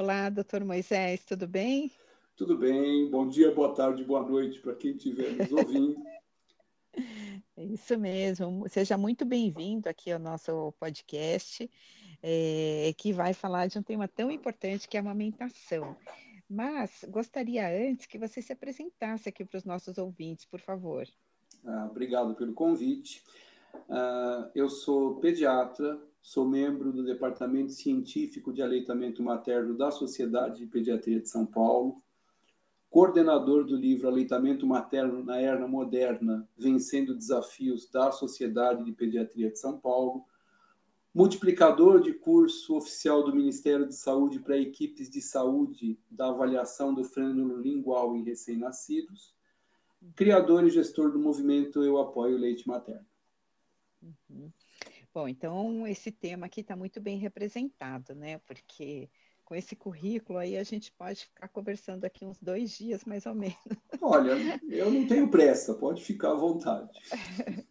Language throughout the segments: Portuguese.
Olá, doutor Moisés, tudo bem? Tudo bem, bom dia, boa tarde, boa noite para quem estiver nos ouvindo. Isso mesmo, seja muito bem-vindo aqui ao nosso podcast, é, que vai falar de um tema tão importante que é a amamentação. Mas gostaria antes que você se apresentasse aqui para os nossos ouvintes, por favor. Ah, obrigado pelo convite. Ah, eu sou pediatra, sou membro do Departamento Científico de Aleitamento Materno da Sociedade de Pediatria de São Paulo, coordenador do livro Aleitamento Materno na Era Moderna, Vencendo Desafios da Sociedade de Pediatria de São Paulo, multiplicador de curso oficial do Ministério de Saúde para equipes de saúde da avaliação do frênulo lingual em recém-nascidos, criador e gestor do movimento Eu Apoio Leite Materno. Uhum. Bom, então esse tema aqui está muito bem representado, né? Porque com esse currículo aí a gente pode ficar conversando aqui uns dois dias, mais ou menos. Olha, eu não tenho pressa, pode ficar à vontade.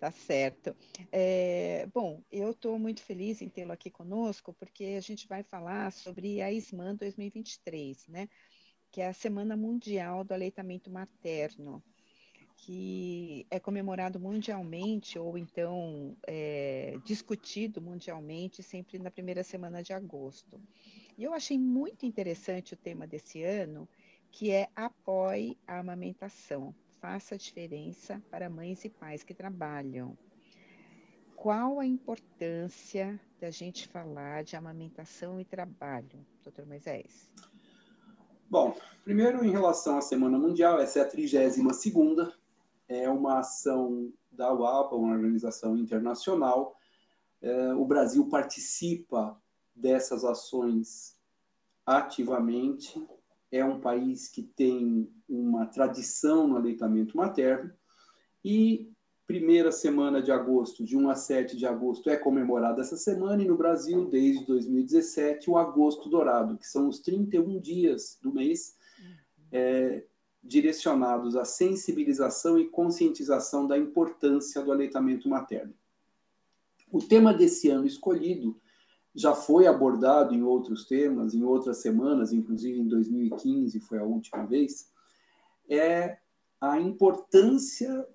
tá certo. É, bom, eu estou muito feliz em tê-lo aqui conosco, porque a gente vai falar sobre a ISMAN 2023, né? Que é a Semana Mundial do Aleitamento Materno que é comemorado mundialmente ou então é, discutido mundialmente sempre na primeira semana de agosto. E eu achei muito interessante o tema desse ano, que é apoie a amamentação, faça a diferença para mães e pais que trabalham. Qual a importância da gente falar de amamentação e trabalho, doutor Moisés? Bom, primeiro em relação à Semana Mundial, essa é a 32 segunda, é uma ação da UAPA, uma organização internacional. É, o Brasil participa dessas ações ativamente. É um país que tem uma tradição no aleitamento materno e primeira semana de agosto, de 1 a 7 de agosto, é comemorada essa semana, e no Brasil, desde 2017, o Agosto Dourado, que são os 31 dias do mês, é, direcionados à sensibilização e conscientização da importância do aleitamento materno. O tema desse ano escolhido já foi abordado em outros temas, em outras semanas, inclusive em 2015 foi a última vez, é a importância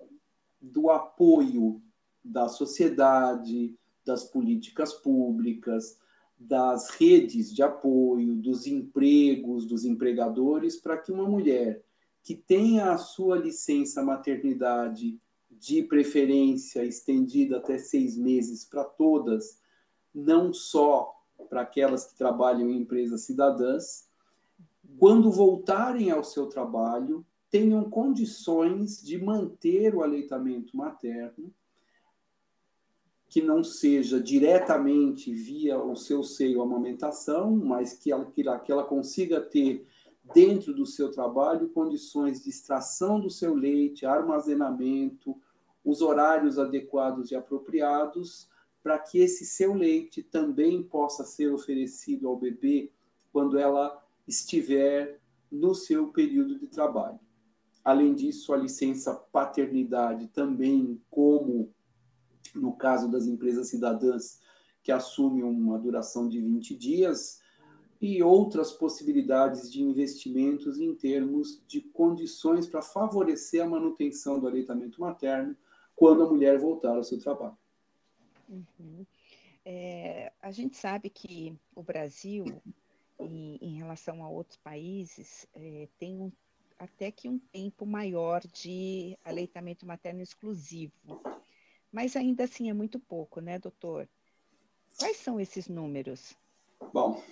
do apoio da sociedade, das políticas públicas, das redes de apoio, dos empregos, dos empregadores, para que uma mulher que tenha a sua licença maternidade de preferência estendida até seis meses para todas, não só para aquelas que trabalham em empresas cidadãs, quando voltarem ao seu trabalho, tenham condições de manter o aleitamento materno, que não seja diretamente via o seu seio amamentação, mas que ela, que ela consiga ter dentro do seu trabalho, condições de extração do seu leite, armazenamento, os horários adequados e apropriados, para que esse seu leite também possa ser oferecido ao bebê quando ela estiver no seu período de trabalho. Além disso, a licença paternidade também, como no caso das empresas cidadãs, que assumem uma duração de 20 dias, e outras possibilidades de investimentos em termos de condições para favorecer a manutenção do aleitamento materno quando a mulher voltar ao seu trabalho. Uhum. É, a gente sabe que o Brasil, em, em relação a outros países, é, tem um, até que um tempo maior de aleitamento materno exclusivo. Mas ainda assim é muito pouco, né, doutor? Quais são esses números? Bom,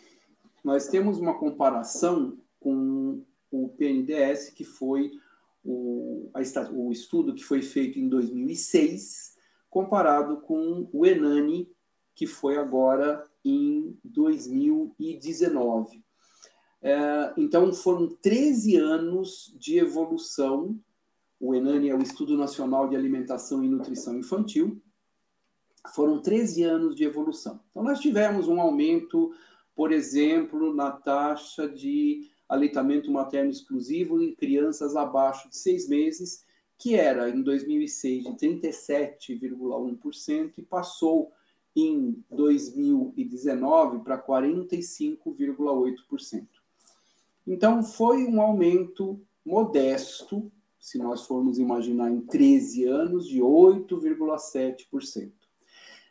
nós temos uma comparação com o PNDS, que foi o, a, o estudo que foi feito em 2006, comparado com o Enani, que foi agora em 2019. É, então, foram 13 anos de evolução. O Enani é o Estudo Nacional de Alimentação e Nutrição Infantil. Foram 13 anos de evolução. Então, nós tivemos um aumento por exemplo, na taxa de aleitamento materno exclusivo em crianças abaixo de seis meses, que era em 2006 de 37,1% e passou em 2019 para 45,8%. Então, foi um aumento modesto, se nós formos imaginar em 13 anos, de 8,7%.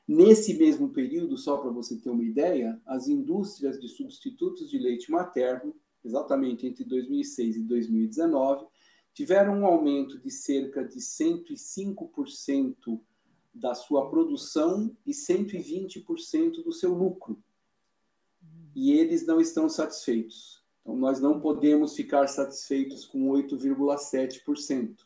Nesse mesmo período, só para você ter uma ideia, as indústrias de substitutos de leite materno, exatamente entre 2006 e 2019, tiveram um aumento de cerca de 105% da sua produção e 120% do seu lucro. E eles não estão satisfeitos. Então, nós não podemos ficar satisfeitos com 8,7%.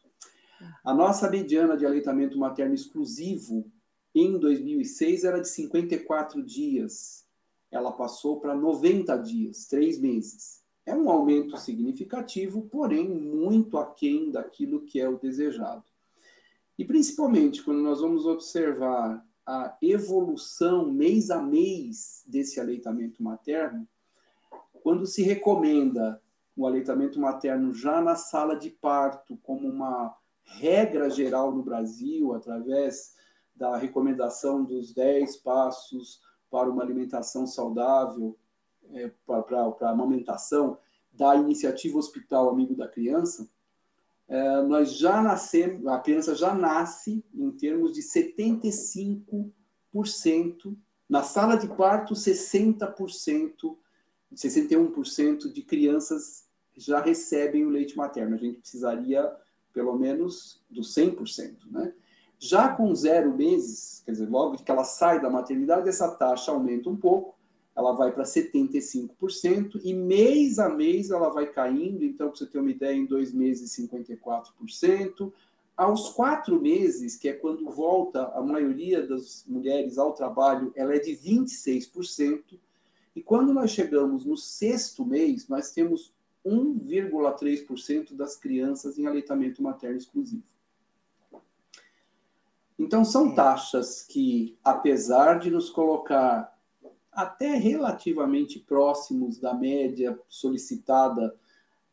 A nossa mediana de aleitamento materno exclusivo em 2006 era de 54 dias. Ela passou para 90 dias, três meses. É um aumento significativo, porém muito aquém daquilo que é o desejado. E principalmente quando nós vamos observar a evolução mês a mês desse aleitamento materno, quando se recomenda o aleitamento materno já na sala de parto como uma regra geral no Brasil, através da recomendação dos 10 passos para uma alimentação saudável, é, para a amamentação, da iniciativa Hospital Amigo da Criança, é, nós já nascemos, a criança já nasce em termos de 75%, na sala de parto, 60%, 61% de crianças já recebem o leite materno. A gente precisaria, pelo menos, do 100%, né? Já com zero meses, quer dizer, logo que ela sai da maternidade, essa taxa aumenta um pouco, ela vai para 75%, e mês a mês ela vai caindo, então, para você ter uma ideia, em dois meses, 54%. Aos quatro meses, que é quando volta a maioria das mulheres ao trabalho, ela é de 26%. E quando nós chegamos no sexto mês, nós temos 1,3% das crianças em aleitamento materno exclusivo. Então, são é. taxas que, apesar de nos colocar até relativamente próximos da média solicitada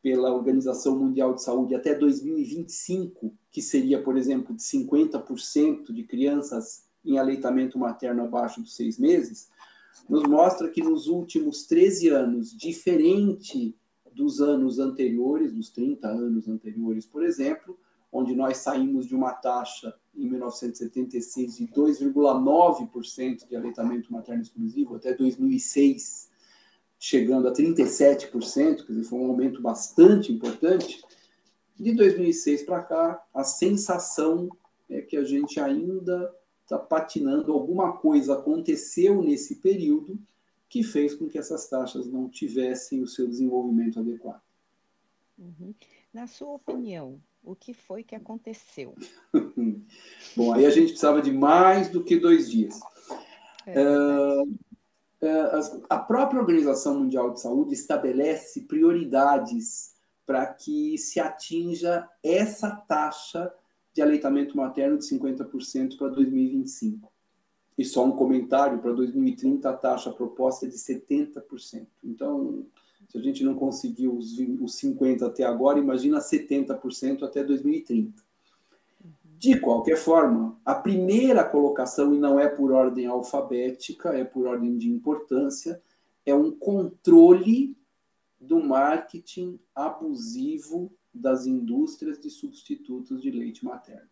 pela Organização Mundial de Saúde até 2025, que seria, por exemplo, de 50% de crianças em aleitamento materno abaixo dos seis meses, nos mostra que nos últimos 13 anos, diferente dos anos anteriores, dos 30 anos anteriores, por exemplo, onde nós saímos de uma taxa em 1976 de 2,9% de aleitamento materno exclusivo até 2006, chegando a 37%, quer dizer, foi um aumento bastante importante. De 2006 para cá, a sensação é que a gente ainda está patinando, alguma coisa aconteceu nesse período que fez com que essas taxas não tivessem o seu desenvolvimento adequado. Uhum. Na sua opinião, o que foi que aconteceu? Bom, aí a gente precisava de mais do que dois dias. É. Uh, a própria Organização Mundial de Saúde estabelece prioridades para que se atinja essa taxa de aleitamento materno de 50% para 2025. E só um comentário, para 2030 a taxa proposta é de 70%. Então, se a gente não conseguiu os, os 50% até agora, imagina 70% até 2030. De qualquer forma, a primeira colocação, e não é por ordem alfabética, é por ordem de importância, é um controle do marketing abusivo das indústrias de substitutos de leite materno.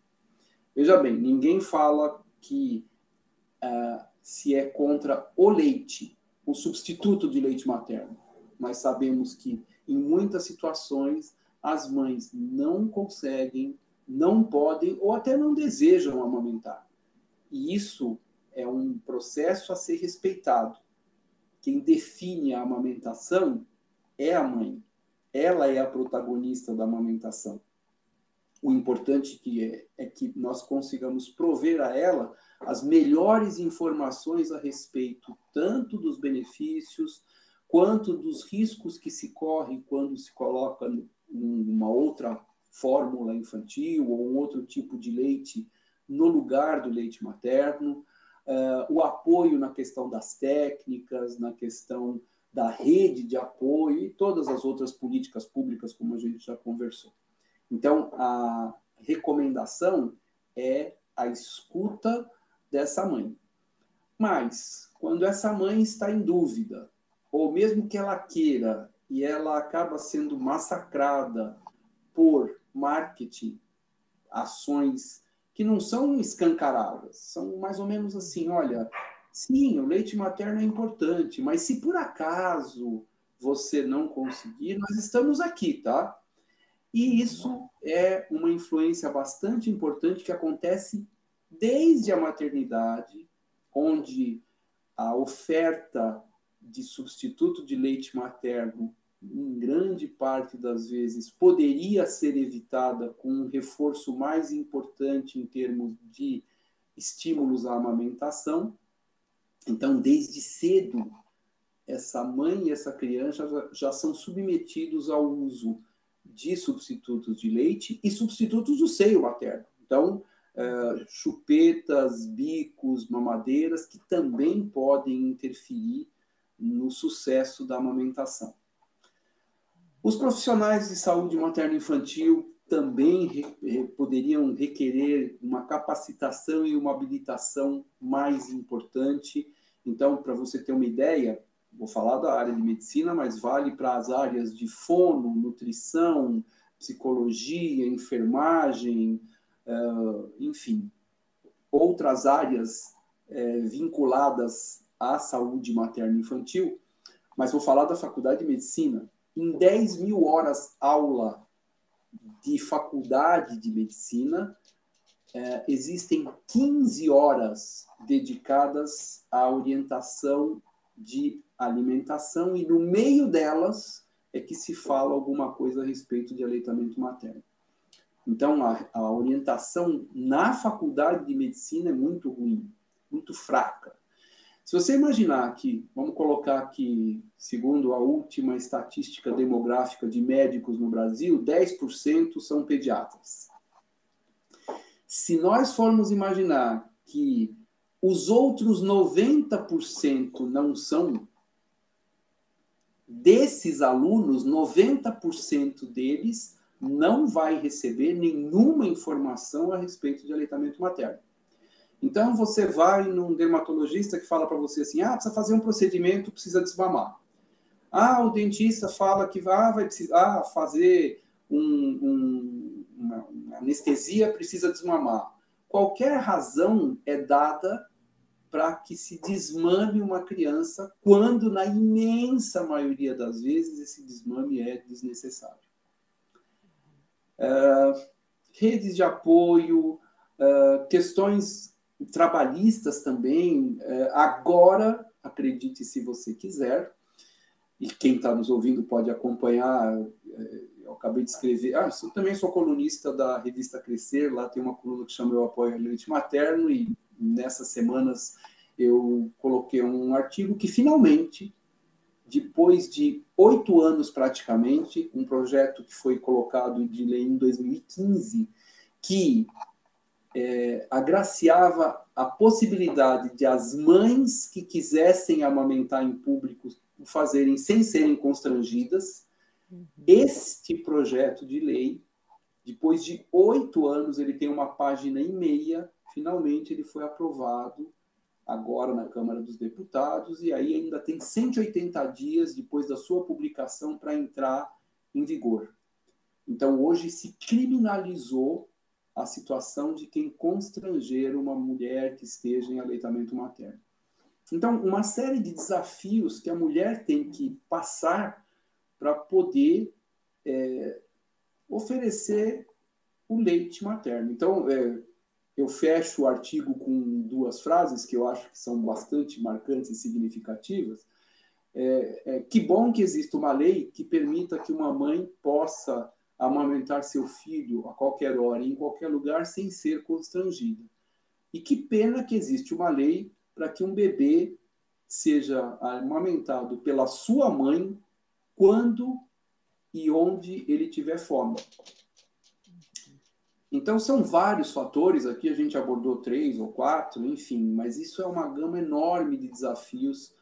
Veja bem, ninguém fala que uh, se é contra o leite, o substituto de leite materno nós sabemos que em muitas situações as mães não conseguem, não podem ou até não desejam amamentar. E isso é um processo a ser respeitado. Quem define a amamentação é a mãe. Ela é a protagonista da amamentação. O importante que é, é que nós consigamos prover a ela as melhores informações a respeito tanto dos benefícios, quanto dos riscos que se corre quando se coloca uma outra fórmula infantil ou um outro tipo de leite no lugar do leite materno, uh, o apoio na questão das técnicas, na questão da rede de apoio e todas as outras políticas públicas, como a gente já conversou. Então, a recomendação é a escuta dessa mãe. Mas, quando essa mãe está em dúvida, ou mesmo que ela queira e ela acaba sendo massacrada por marketing, ações que não são escancaradas, são mais ou menos assim, olha, sim, o leite materno é importante, mas se por acaso você não conseguir, nós estamos aqui, tá? E isso é uma influência bastante importante que acontece desde a maternidade, onde a oferta de substituto de leite materno em grande parte das vezes, poderia ser evitada com um reforço mais importante em termos de estímulos à amamentação. Então, desde cedo, essa mãe e essa criança já, já são submetidos ao uso de substitutos de leite e substitutos do seio materno. Então, uh, chupetas, bicos, mamadeiras, que também podem interferir no sucesso da amamentação. Os profissionais de saúde materno-infantil também re, poderiam requerer uma capacitação e uma habilitação mais importante. Então, para você ter uma ideia, vou falar da área de medicina, mas vale para as áreas de fono, nutrição, psicologia, enfermagem, uh, enfim, outras áreas uh, vinculadas à saúde materno-infantil. Mas vou falar da faculdade de medicina em 10 mil horas aula de faculdade de medicina, é, existem 15 horas dedicadas à orientação de alimentação e no meio delas é que se fala alguma coisa a respeito de aleitamento materno. Então, a, a orientação na faculdade de medicina é muito ruim, muito fraca. Se você imaginar que, vamos colocar aqui, segundo a última estatística demográfica de médicos no Brasil, 10% são pediatras. Se nós formos imaginar que os outros 90% não são, desses alunos, 90% deles não vai receber nenhuma informação a respeito de aleitamento materno. Então você vai num dermatologista que fala para você assim: ah, precisa fazer um procedimento, precisa desmamar. Ah, o dentista fala que ah, vai precisar fazer um, um, uma, uma anestesia, precisa desmamar. Qualquer razão é dada para que se desmame uma criança, quando na imensa maioria das vezes esse desmame é desnecessário. Uh, redes de apoio, uh, questões trabalhistas também. É, agora, acredite se você quiser, e quem está nos ouvindo pode acompanhar. É, eu acabei de escrever. Ah, eu também sou colunista da revista Crescer, lá tem uma coluna que chama Eu Apoio ao Leite Materno, e nessas semanas eu coloquei um artigo que finalmente, depois de oito anos praticamente, um projeto que foi colocado de lei em 2015, que é, agraciava a possibilidade de as mães que quisessem amamentar em público o fazerem sem serem constrangidas. Uhum. Este projeto de lei, depois de oito anos, ele tem uma página e meia. Finalmente, ele foi aprovado agora na Câmara dos Deputados e aí ainda tem 180 dias depois da sua publicação para entrar em vigor. Então, hoje se criminalizou a situação de quem constranger uma mulher que esteja em aleitamento materno. Então, uma série de desafios que a mulher tem que passar para poder é, oferecer o leite materno. Então, é, eu fecho o artigo com duas frases que eu acho que são bastante marcantes e significativas. É, é, que bom que existe uma lei que permita que uma mãe possa amamentar seu filho a qualquer hora, em qualquer lugar, sem ser constrangida. E que pena que existe uma lei para que um bebê seja amamentado pela sua mãe quando e onde ele tiver fome. Então, são vários fatores, aqui a gente abordou três ou quatro, enfim, mas isso é uma gama enorme de desafios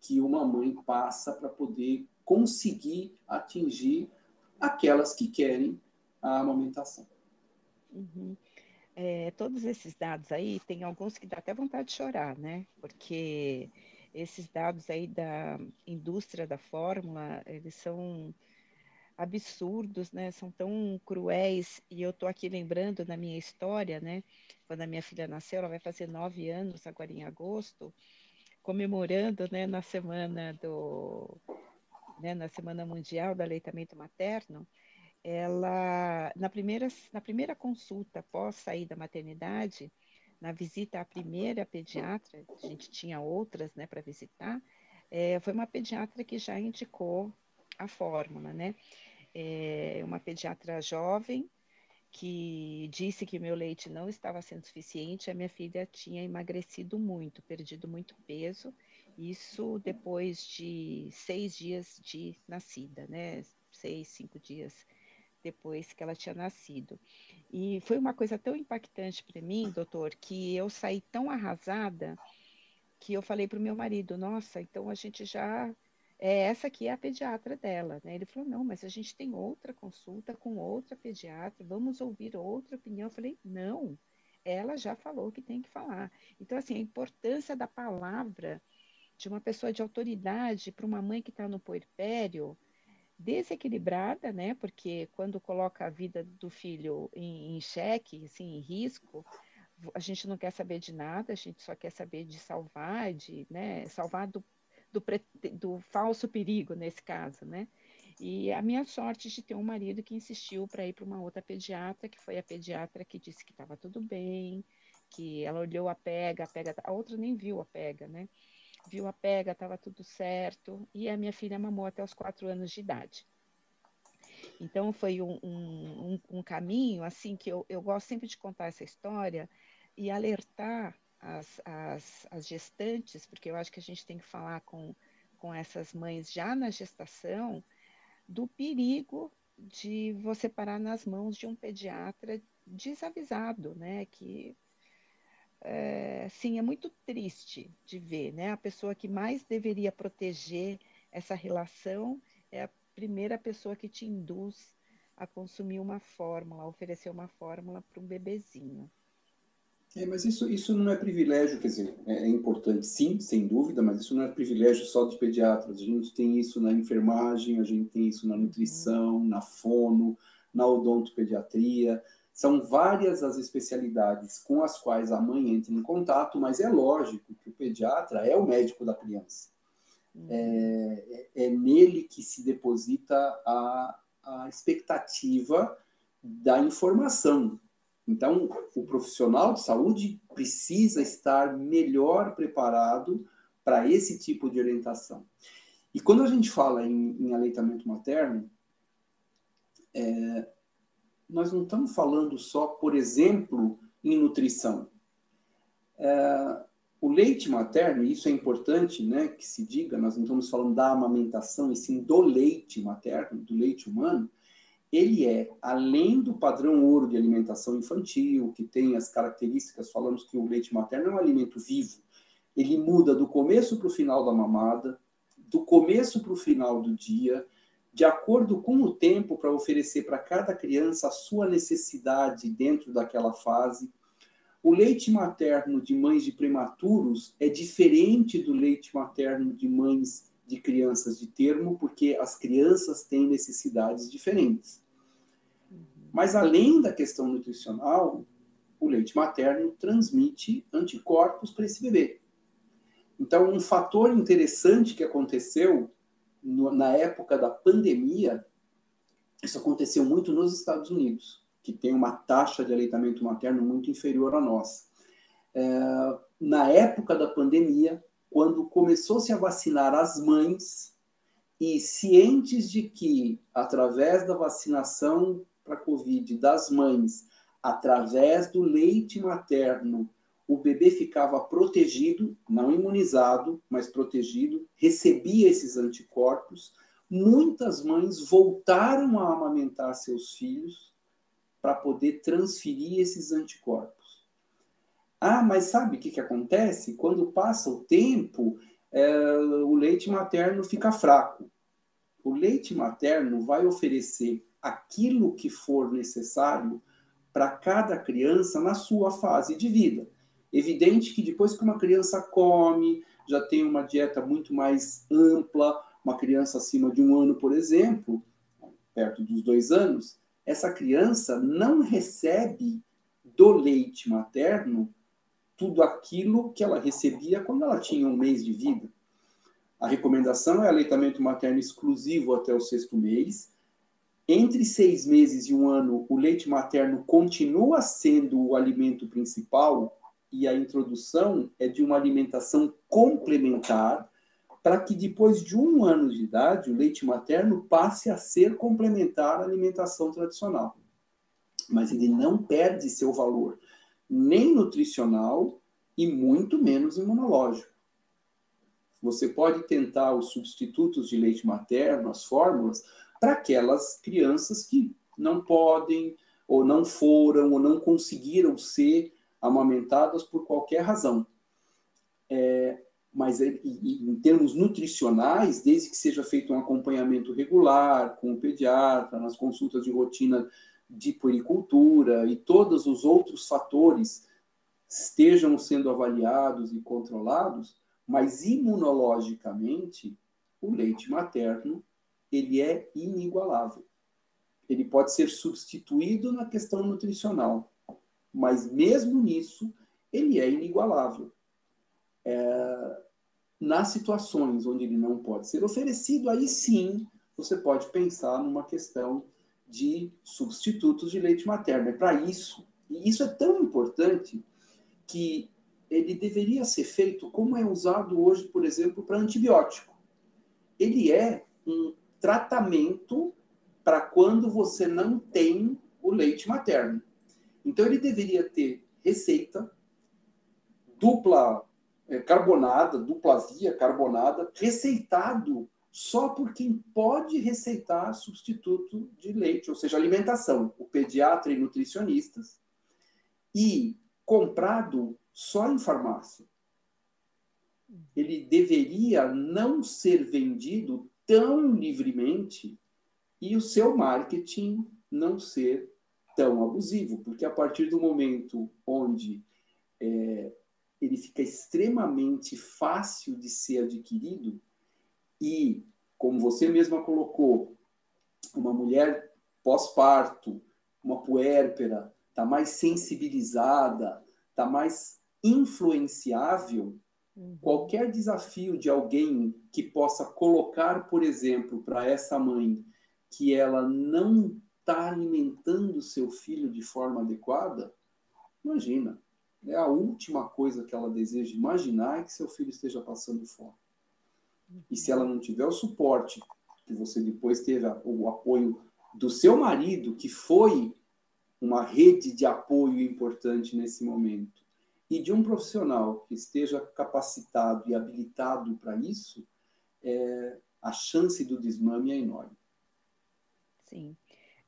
que uma mãe passa para poder conseguir atingir aquelas que querem a amamentação. Uhum. é, todos esses dados aí, tem alguns que dá até vontade de chorar, né? Porque esses dados aí da indústria da fórmula, eles são absurdos, né? São tão cruéis. E eu estou aqui lembrando da minha história, né? Quando a minha filha nasceu, ela vai fazer nove anos agora em agosto, comemorando, né? Na semana do, né? Na semana mundial do aleitamento materno, ela na primeira na primeira consulta após sair da maternidade, na visita à primeira pediatra, a gente tinha outras, né, para visitar, é, foi uma pediatra que já indicou a fórmula, né? É uma pediatra jovem que disse que meu leite não estava sendo suficiente, a minha filha tinha emagrecido muito, perdido muito peso, isso depois de seis dias de nascida, né? Seis, cinco dias depois que ela tinha nascido. E foi uma coisa tão impactante para mim, doutor, que eu saí tão arrasada que eu falei para o meu marido: Nossa, então a gente já. É, essa aqui é a pediatra dela. Né? Ele falou: Não, mas a gente tem outra consulta com outra pediatra, vamos ouvir outra opinião. Eu falei: Não, ela já falou que tem que falar. Então, assim, a importância da palavra de uma pessoa de autoridade para uma mãe que está no puerpério desequilibrada, né? Porque quando coloca a vida do filho em, em xeque, assim, em risco, a gente não quer saber de nada, a gente só quer saber de salvar, de né, salvar do, do, do falso perigo nesse caso, né? E a minha sorte de ter um marido que insistiu para ir para uma outra pediatra, que foi a pediatra que disse que estava tudo bem, que ela olhou a pega, a pega, a outra nem viu a pega, né? Viu a pega, estava tudo certo, e a minha filha mamou até os quatro anos de idade. Então, foi um, um, um caminho, assim, que eu, eu gosto sempre de contar essa história e alertar as, as, as gestantes, porque eu acho que a gente tem que falar com, com essas mães já na gestação, do perigo de você parar nas mãos de um pediatra desavisado, né? Que é, sim, é muito triste de ver, né? A pessoa que mais deveria proteger essa relação é a primeira pessoa que te induz a consumir uma fórmula, a oferecer uma fórmula para um bebezinho. É, mas isso, isso não é privilégio, quer dizer, é, é importante sim, sem dúvida, mas isso não é privilégio só de pediatras. A gente tem isso na enfermagem, a gente tem isso na nutrição, uhum. na fono, na odontopediatria. São várias as especialidades com as quais a mãe entra em contato, mas é lógico que o pediatra é o médico da criança. Uhum. É, é, é nele que se deposita a, a expectativa da informação. Então, o profissional de saúde precisa estar melhor preparado para esse tipo de orientação. E quando a gente fala em, em aleitamento materno, é, nós não estamos falando só, por exemplo, em nutrição. É, o leite materno, e isso é importante né, que se diga, nós não estamos falando da amamentação, e sim do leite materno, do leite humano, ele é, além do padrão ouro de alimentação infantil, que tem as características, falamos que o leite materno é um alimento vivo, ele muda do começo para o final da mamada, do começo para o final do dia, de acordo com o tempo, para oferecer para cada criança a sua necessidade dentro daquela fase. O leite materno de mães de prematuros é diferente do leite materno de mães de crianças de termo, porque as crianças têm necessidades diferentes. Mas além da questão nutricional, o leite materno transmite anticorpos para esse bebê. Então, um fator interessante que aconteceu no, na época da pandemia, isso aconteceu muito nos Estados Unidos, que tem uma taxa de aleitamento materno muito inferior à nossa. É, na época da pandemia, quando começou-se a vacinar as mães, e cientes de que, através da vacinação para a Covid das mães, através do leite materno, o bebê ficava protegido, não imunizado, mas protegido, recebia esses anticorpos. Muitas mães voltaram a amamentar seus filhos para poder transferir esses anticorpos. Ah, mas sabe o que, que acontece? Quando passa o tempo, é, o leite materno fica fraco. O leite materno vai oferecer aquilo que for necessário para cada criança na sua fase de vida. Evidente que depois que uma criança come, já tem uma dieta muito mais ampla, uma criança acima de um ano, por exemplo, perto dos dois anos, essa criança não recebe do leite materno tudo aquilo que ela recebia quando ela tinha um mês de vida. A recomendação é aleitamento materno exclusivo até o sexto mês, entre seis meses e um ano, o leite materno continua sendo o alimento principal e a introdução é de uma alimentação complementar para que depois de um ano de idade o leite materno passe a ser complementar à alimentação tradicional. Mas ele não perde seu valor nem nutricional e muito menos imunológico. Você pode tentar os substitutos de leite materno, as fórmulas, para aquelas crianças que não podem, ou não foram, ou não conseguiram ser amamentadas por qualquer razão. É, mas em termos nutricionais, desde que seja feito um acompanhamento regular com o pediatra, nas consultas de rotina de puericultura e todos os outros fatores estejam sendo avaliados e controlados, mas imunologicamente o leite materno ele é inigualável. Ele pode ser substituído na questão nutricional, mas mesmo nisso, ele é inigualável. É, nas situações onde ele não pode ser oferecido, aí sim você pode pensar numa questão de substitutos de leite materno. É para isso. E isso é tão importante que ele deveria ser feito como é usado hoje, por exemplo, para antibiótico. Ele é um tratamento para quando você não tem o leite materno. Então, ele deveria ter receita dupla é, carbonada, dupla via carbonada, receitado só por quem pode receitar substituto de leite, ou seja, alimentação, o pediatra e nutricionistas, e comprado só em farmácia. Ele deveria não ser vendido tão livremente e o seu marketing não ser tão abusivo, porque a partir do momento onde é, ele fica extremamente fácil de ser adquirido e, como você mesma colocou, uma mulher pós-parto, uma puérpera, está mais sensibilizada, está mais influenciável, Uhum. Qualquer desafio de alguém que possa colocar, por exemplo, para essa mãe que ela não está alimentando seu filho de forma adequada, imagina, é a última coisa que ela deseja imaginar é que seu filho esteja passando fome. E se ela não tiver o suporte que você depois teve o apoio do seu marido, que foi uma rede de apoio importante nesse momento, e de um profissional que esteja capacitado e habilitado para isso, é, a chance do desmame é enorme. Sim.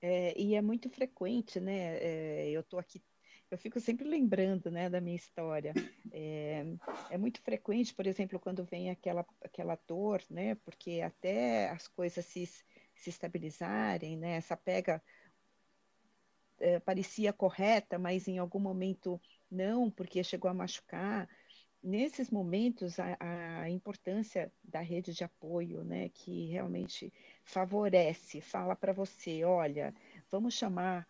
É, e é muito frequente, né? É, eu estou aqui, eu fico sempre lembrando, né, da minha história. É, é, muito frequente, por exemplo, quando vem aquela, aquela dor, né? Porque até as coisas se, se estabilizarem, né? Essa pega é, parecia correta, mas em algum momento não, porque chegou a machucar. Nesses momentos, a, a importância da rede de apoio, né, que realmente favorece, fala para você, olha, vamos chamar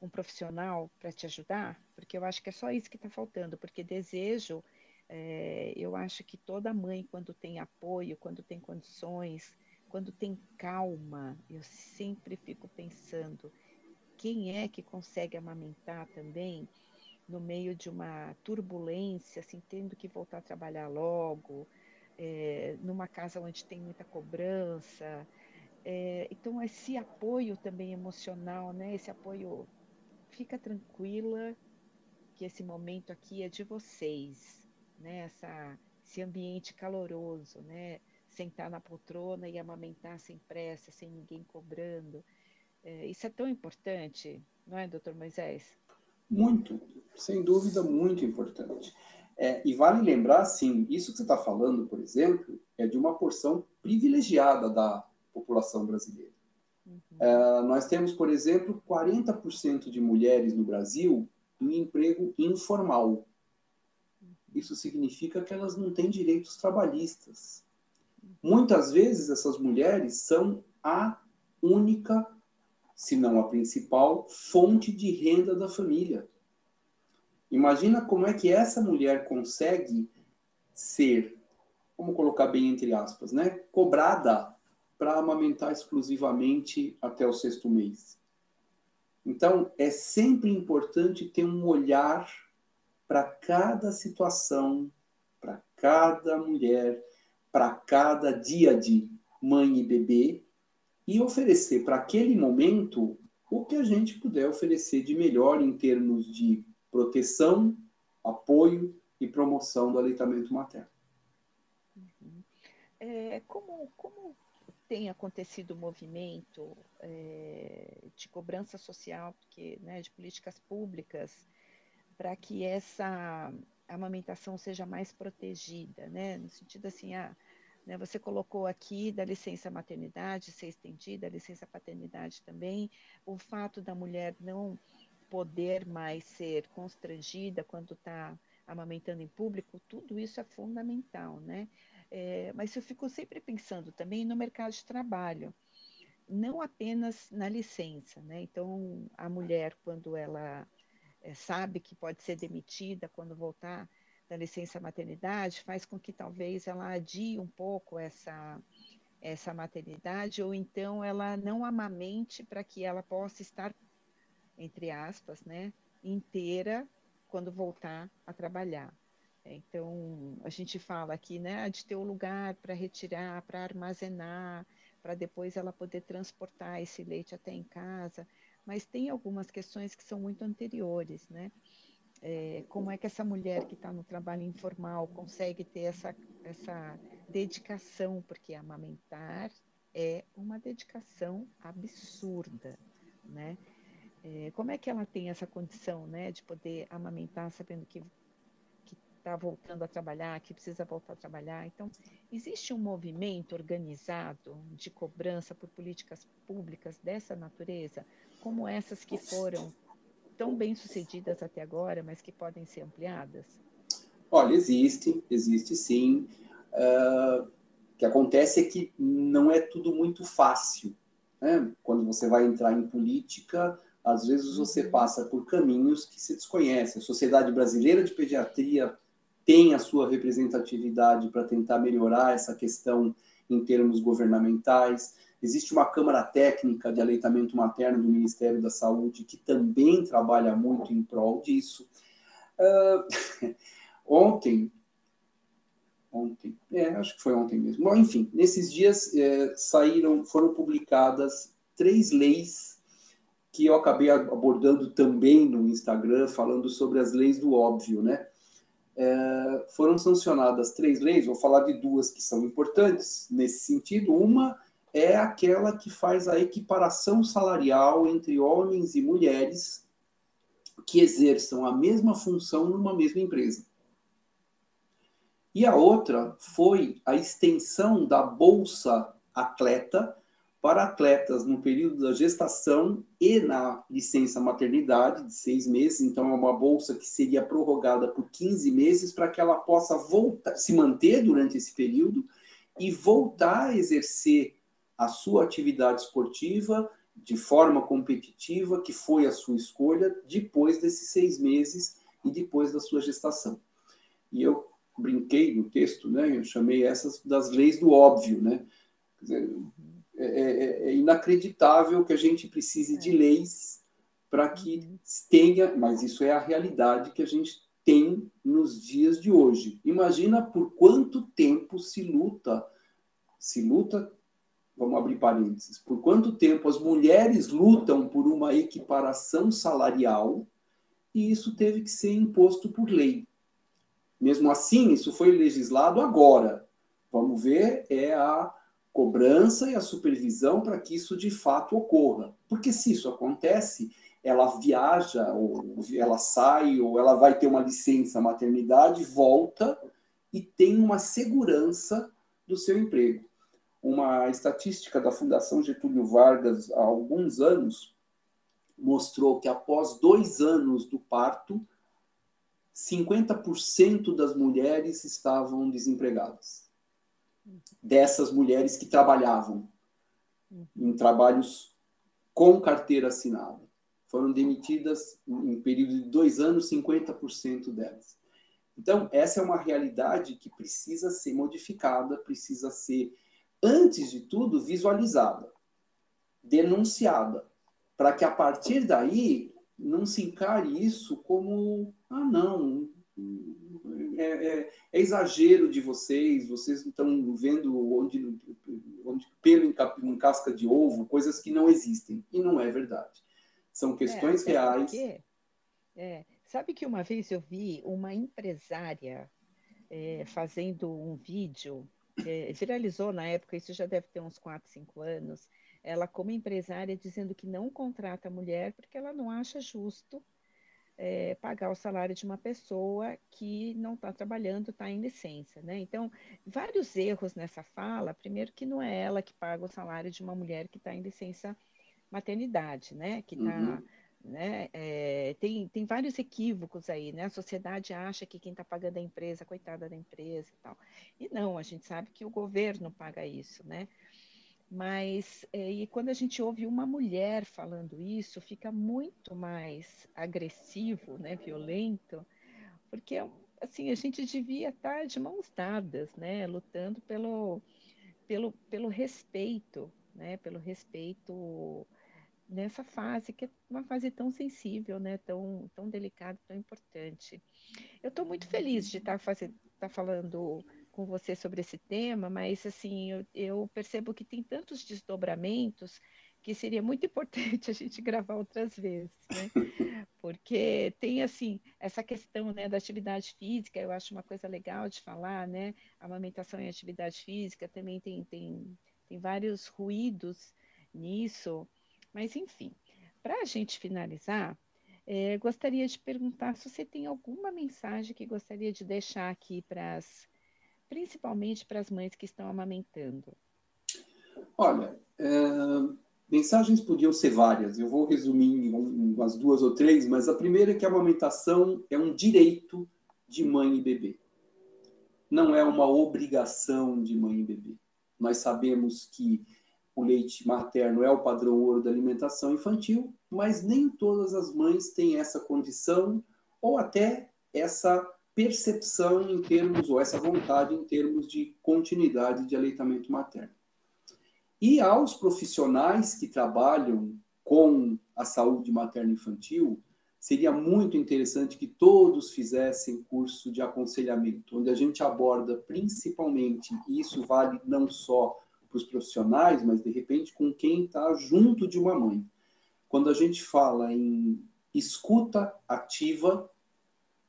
um profissional para te ajudar, porque eu acho que é só isso que está faltando, porque desejo, é, eu acho que toda mãe, quando tem apoio, quando tem condições, quando tem calma, eu sempre fico pensando, quem é que consegue amamentar também no meio de uma turbulência, assim, tendo que voltar a trabalhar logo, é, numa casa onde tem muita cobrança. É, então, esse apoio também emocional, né? Esse apoio, fica tranquila que esse momento aqui é de vocês, né? Essa, esse ambiente caloroso, né? Sentar na poltrona e amamentar sem pressa, sem ninguém cobrando. É, isso é tão importante, não é, doutor Moisés? Muito, sem dúvida, muito importante. É, e vale lembrar, sim, isso que você está falando, por exemplo, é de uma porção privilegiada da população brasileira. Uhum. Uh, nós temos, por exemplo, 40% de mulheres no Brasil em emprego informal. Isso significa que elas não têm direitos trabalhistas. Muitas vezes essas mulheres são a única, se não a principal, fonte de renda da família. Imagina como é que essa mulher consegue ser, vamos colocar bem entre aspas, né, cobrada para amamentar exclusivamente até o sexto mês. Então, é sempre importante ter um olhar para cada situação, para cada mulher, para cada dia de mãe e bebê e oferecer para aquele momento o que a gente puder oferecer de melhor em termos de proteção, apoio e promoção do aleitamento materno. Uhum. É, como, como tem acontecido movimento é, de cobrança social, porque, né, de políticas públicas, para que essa amamentação seja mais protegida, né, no sentido assim, ah, né, você colocou aqui da licença maternidade ser estendida, a licença paternidade também, o fato da mulher não poder mais ser constrangida quando está amamentando em público, tudo isso é fundamental, né? É, mas eu fico sempre pensando também no mercado de trabalho, não apenas na licença, né? Então, a mulher, quando ela é, sabe que pode ser demitida quando voltar da licença maternidade, faz com que talvez ela adie um pouco essa, essa maternidade, ou então ela não amamente para que ela possa estar, entre aspas, né, inteira quando voltar a trabalhar. Então, a gente fala aqui, né, de ter um lugar para retirar, para armazenar, para depois ela poder transportar esse leite até em casa. Mas tem algumas questões que são muito anteriores, né? É, como é que essa mulher que está no trabalho informal consegue ter essa, essa dedicação, porque amamentar é uma dedicação absurda, né? É, como é que ela tem essa condição, né, de poder amamentar sabendo que está voltando a trabalhar, que precisa voltar a trabalhar. Então, existe um movimento organizado de cobrança por políticas públicas dessa natureza, como essas que foram tão bem sucedidas até agora, mas que podem ser ampliadas? Olha, existe, existe sim. Uh, o que acontece é que não é tudo muito fácil. Né? Quando você vai entrar em política, às vezes você uhum. passa por caminhos que se desconhece. A Sociedade Brasileira de Pediatria tem a sua representatividade para tentar melhorar essa questão em termos governamentais. Existe uma Câmara Técnica de Aleitamento Materno do Ministério da Saúde que também trabalha muito em prol disso. Uh, ontem, ontem, é, acho que foi ontem mesmo. Bom, enfim, nesses dias é, saíram, foram publicadas três leis que eu acabei abordando também no Instagram, falando sobre as leis do óbvio, né? É, foram sancionadas três leis, vou falar de duas que são importantes nesse sentido. Uma é aquela que faz a equiparação salarial entre homens e mulheres que exerçam a mesma função numa mesma empresa. E a outra foi a extensão da Bolsa Atleta para atletas no período da gestação e na licença maternidade de seis meses. Então, é uma bolsa que seria prorrogada por 15 meses para que ela possa voltar, se manter durante esse período e voltar a exercer a sua atividade esportiva de forma competitiva, que foi a sua escolha, depois desses seis meses e depois da sua gestação. E eu brinquei no texto, né? Eu chamei essas das leis do óbvio, né? É, é, é, inacreditável que a gente precise de é. leis para que uhum. tenha, mas isso é a realidade que a gente tem nos dias de hoje. Imagina por quanto tempo se luta, se luta, vamos abrir parênteses, por quanto tempo as mulheres lutam por uma equiparação salarial e isso teve que ser imposto por lei. Mesmo assim, isso foi legislado agora. Vamos ver, é a cobrança e a supervisão para que isso de fato ocorra. Porque se isso acontece, ela viaja, ou ela sai, ou ela vai ter uma licença maternidade, volta e tem uma segurança do seu emprego. uma estatística da Fundação Getúlio Vargas há alguns anos mostrou que após dois anos do parto, 50% das mulheres estavam desempregadas. Dessas mulheres que trabalhavam em trabalhos com carteira assinada. Foram demitidas, em período de dois anos, 50% delas. Então, essa é uma realidade que precisa ser modificada, precisa ser antes de tudo, visualizada, denunciada, para que a partir daí não se encare isso como, ah, não, é, é, é exagero de vocês, vocês estão vendo onde, onde pelo em, em casca de ovo, coisas que não existem, e não é verdade. São questões é, reais. é, sabe que uma vez eu vi uma empresária é, fazendo um vídeo é, viralizou na época, isso já deve ter uns 4, 5 anos, ela como empresária dizendo que não contrata mulher porque ela não acha justo é, pagar o salário de uma pessoa que não está trabalhando, está em licença, né? Então, vários erros nessa fala. Primeiro que não é ela que paga o salário de uma mulher que está em licença maternidade, né? Que está uhum né? É, tem, tem vários equívocos aí, né? A sociedade acha que quem está pagando é a empresa, coitada da empresa e tal. E não, a gente sabe que o governo paga isso, né? Mas é, e quando a gente ouve uma mulher falando isso, fica muito mais agressivo, né? Violento, porque assim a gente devia estar de mãos dadas, né? Lutando pelo pelo, pelo respeito, né? Pelo respeito nessa fase, que é uma fase tão sensível, né? tão, tão delicada, tão importante. Eu estou muito feliz de estar, tá tá falando com você sobre esse tema, mas assim, eu, eu, percebo que tem tantos desdobramentos que seria muito importante a gente gravar outras vezes, né? Porque tem assim essa questão né, da atividade física, eu acho uma coisa legal de falar, né? A amamentação em atividade física também tem, tem, tem vários ruídos nisso. Mas, enfim, para a gente finalizar, é, gostaria de perguntar se você tem alguma mensagem que gostaria de deixar aqui para as, principalmente para as mães que estão amamentando. Olha, é, mensagens podiam ser várias. Eu vou resumir em umas duas ou três, mas a primeira é que a amamentação é um direito de mãe e bebê. Não é uma obrigação de mãe e bebê. Nós sabemos que o leite materno é o padrão ouro da alimentação infantil, mas nem todas as mães têm essa condição ou até essa percepção em termos, ou essa vontade em termos de continuidade de aleitamento materno. E aos profissionais que trabalham com a saúde materno-infantil, seria muito interessante que todos fizessem curso de aconselhamento, onde a gente aborda principalmente, e isso vale não só para os profissionais, mas de repente com quem está junto de uma mãe. Quando a gente fala em escuta ativa,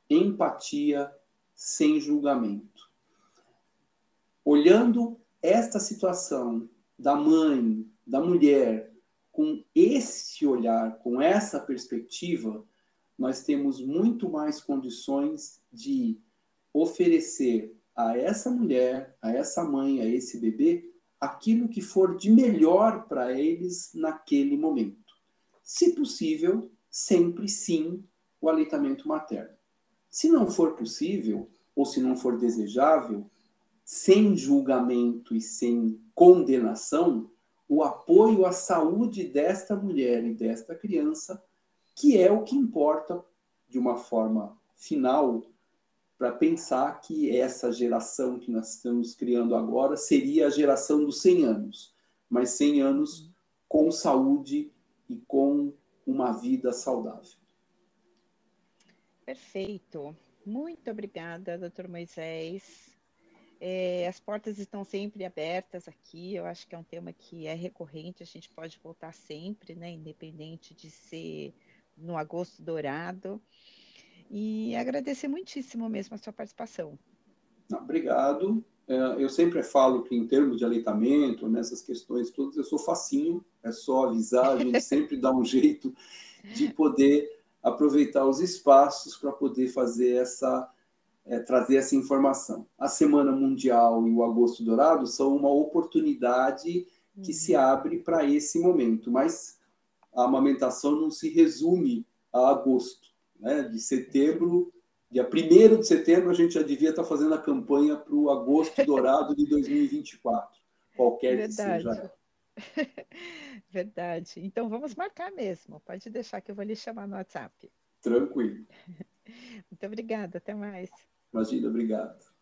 empatia sem julgamento. Olhando esta situação da mãe, da mulher, com esse olhar, com essa perspectiva, nós temos muito mais condições de oferecer a essa mulher, a essa mãe, a esse bebê, aquilo que for de melhor para eles naquele momento. Se possível, sempre sim o aleitamento materno. Se não for possível, ou se não for desejável, sem julgamento e sem condenação, o apoio à saúde desta mulher e desta criança, que é o que importa de uma forma final para pensar que essa geração que nós estamos criando agora seria a geração dos 100 anos, mas 100 anos com saúde e com uma vida saudável. Perfeito. Muito obrigada, doutor Moisés. É, as portas estão sempre abertas aqui. Eu acho que é um tema que é recorrente, a gente pode voltar sempre, né? Independente de ser no agosto dourado. E agradecer muitíssimo mesmo a sua participação. Obrigado. É, eu sempre falo que, em termos de aleitamento, nessas questões todas, eu sou facinho, é só avisar, a gente sempre dá um jeito de poder aproveitar os espaços para poder fazer essa é, trazer essa informação. A Semana Mundial e o Agosto Dourado são uma oportunidade que uhum. se abre para esse momento, mas a amamentação não se resume a agosto. Né? De setembro, dia 1 de setembro, a gente já devia estar fazendo a campanha para o Agosto Dourado de 2024, qualquer Verdade. que seja. Verdade. Então vamos marcar mesmo. Pode deixar que eu vou lhe chamar no WhatsApp. Tranquilo. Muito obrigada. Até mais. Imagina, obrigado.